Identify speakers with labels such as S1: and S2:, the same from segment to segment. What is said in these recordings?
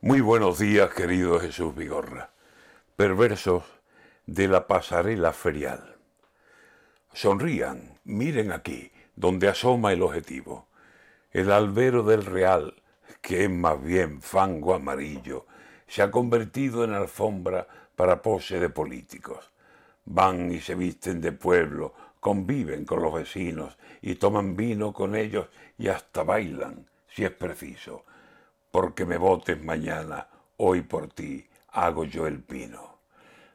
S1: Muy buenos días, querido Jesús Vigorra. Perversos de la pasarela ferial. Sonrían, miren aquí, donde asoma el objetivo. El albero del Real, que es más bien fango amarillo, se ha convertido en alfombra para pose de políticos. Van y se visten de pueblo, conviven con los vecinos y toman vino con ellos y hasta bailan, si es preciso porque me votes mañana, hoy por ti hago yo el pino.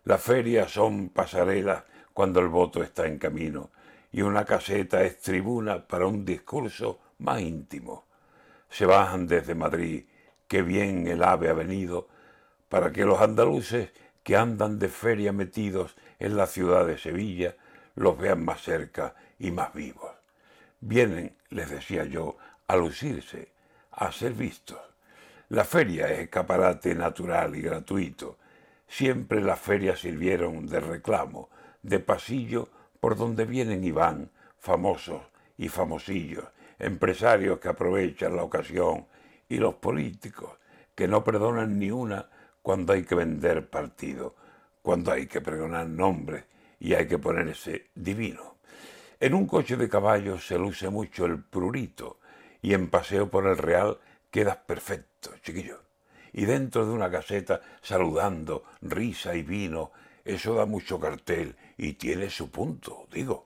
S1: Las ferias son pasarelas cuando el voto está en camino y una caseta es tribuna para un discurso más íntimo. Se bajan desde Madrid, que bien el ave ha venido, para que los andaluces que andan de feria metidos en la ciudad de Sevilla los vean más cerca y más vivos. Vienen, les decía yo, a lucirse, a ser vistos. La feria es escaparate natural y gratuito. Siempre las ferias sirvieron de reclamo, de pasillo por donde vienen y van famosos y famosillos, empresarios que aprovechan la ocasión y los políticos que no perdonan ni una cuando hay que vender partido, cuando hay que pregonar nombres y hay que ponerse divino. En un coche de caballos se luce mucho el prurito y en paseo por el Real quedas perfecto, chiquillo. Y dentro de una caseta, saludando, risa y vino, eso da mucho cartel y tiene su punto, digo.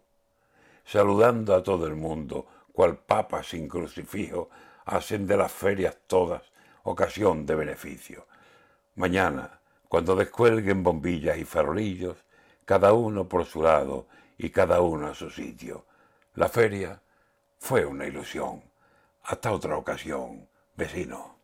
S1: Saludando a todo el mundo, cual papa sin crucifijo, hacen de las ferias todas ocasión de beneficio. Mañana, cuando descuelguen bombillas y farolillos, cada uno por su lado y cada uno a su sitio. La feria fue una ilusión. Hasta otra ocasión vecino.